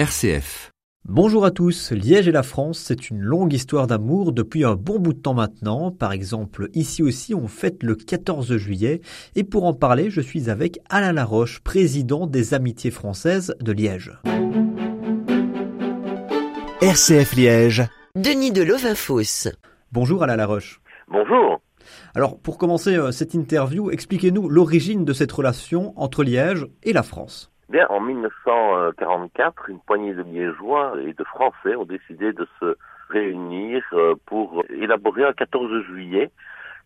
RCF. Bonjour à tous, Liège et la France, c'est une longue histoire d'amour depuis un bon bout de temps maintenant. Par exemple, ici aussi, on fête le 14 juillet. Et pour en parler, je suis avec Alain Laroche, président des Amitiés françaises de Liège. RCF Liège. Denis de Lovafos. Bonjour Alain Laroche. Bonjour. Alors, pour commencer euh, cette interview, expliquez-nous l'origine de cette relation entre Liège et la France. Bien, en 1944, une poignée de Liégeois et de Français ont décidé de se réunir euh, pour élaborer un 14 juillet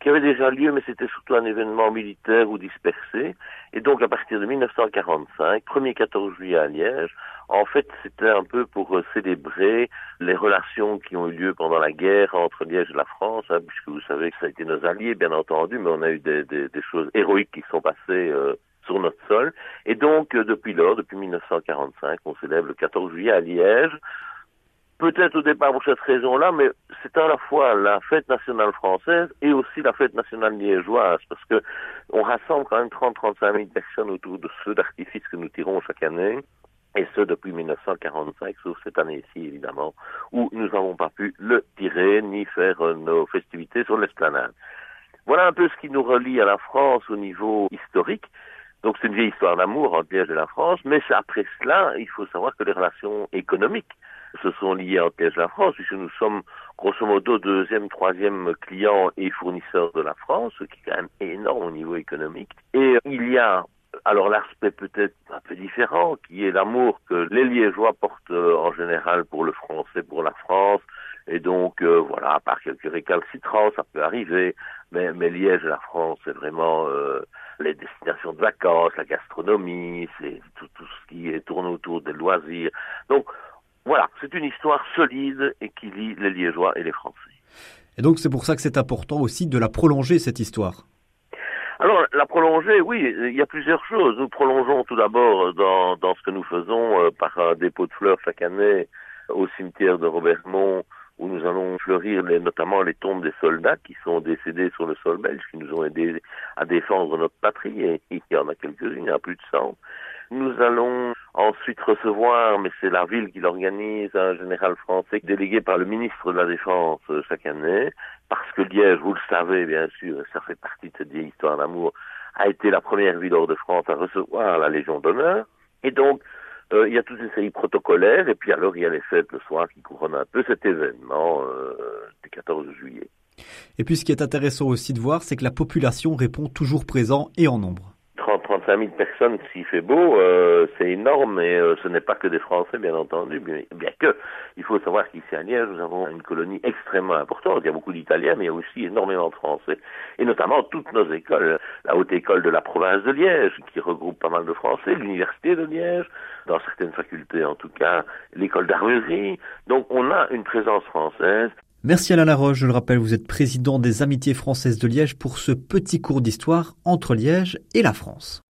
qui avait déjà lieu, mais c'était surtout un événement militaire ou dispersé. Et donc, à partir de 1945, premier 14 juillet à Liège, en fait, c'était un peu pour euh, célébrer les relations qui ont eu lieu pendant la guerre entre Liège et la France, hein, puisque vous savez que ça a été nos alliés, bien entendu, mais on a eu des, des, des choses héroïques qui sont passées euh, sur notre sol. Et donc, euh, depuis lors, depuis 1945, on célèbre le 14 juillet à Liège. Peut-être au départ pour cette raison-là, mais c'est à la fois la fête nationale française et aussi la fête nationale liégeoise, parce que on rassemble quand même 30-35 000 personnes autour de ceux d'artifices que nous tirons chaque année. Et ce, depuis 1945, sauf cette année-ci, évidemment, où nous n'avons pas pu le tirer, ni faire euh, nos festivités sur l'esplanade. Voilà un peu ce qui nous relie à la France au niveau historique. Donc c'est une vieille histoire d'amour entre Liège et la France, mais après cela, il faut savoir que les relations économiques se sont liées entre Liège et la France, puisque nous sommes grosso modo deuxième, troisième client et fournisseur de la France, ce qui est quand même énorme au niveau économique. Et il y a alors l'aspect peut-être un peu différent, qui est l'amour que les Liégeois portent euh, en général pour le français, pour la France, et donc euh, voilà, à part quelques récalcitrants, ça peut arriver, mais, mais Liège et la France, c'est vraiment euh, les destinations de vacances, la gastronomie, c'est tout, tout ce qui est tourne autour des loisirs. Donc voilà, c'est une histoire solide et qui lie les Liégeois et les Français. Et donc c'est pour ça que c'est important aussi de la prolonger, cette histoire. Alors, la prolonger, oui, il y a plusieurs choses. Nous prolongeons tout d'abord dans, dans ce que nous faisons euh, par un dépôt de fleurs chaque année au cimetière de Robertmont où nous allons fleurir notamment les tombes des soldats qui sont décédés sur le sol belge, qui nous ont aidés à défendre notre patrie, et il y en a quelques-unes, il y en a plus de 100. Nous allons ensuite recevoir, mais c'est la ville qui l'organise, un général français délégué par le ministre de la Défense euh, chaque année, parce que Liège, vous le savez bien sûr, ça fait partie de cette vieille histoire d'amour, a été la première ville hors de France à recevoir la Légion d'honneur. Et donc, euh, il y a toute une série protocolaire, et puis alors il y a les fêtes le soir qui couronnent un peu cet événement euh, du 14 juillet. Et puis ce qui est intéressant aussi de voir, c'est que la population répond toujours présent et en nombre. 35 000 personnes s'il fait beau, euh, c'est énorme et euh, ce n'est pas que des Français, bien entendu, bien, que il faut savoir qu'ici à Liège, nous avons une colonie extrêmement importante. Il y a beaucoup d'Italiens, mais il y a aussi énormément de Français, et notamment toutes nos écoles. La haute école de la province de Liège, qui regroupe pas mal de Français, l'université de Liège, dans certaines facultés en tout cas, l'école d'armurerie. Donc on a une présence française. Merci Alain Laroche, je le rappelle, vous êtes président des Amitiés françaises de Liège pour ce petit cours d'histoire entre Liège et la France.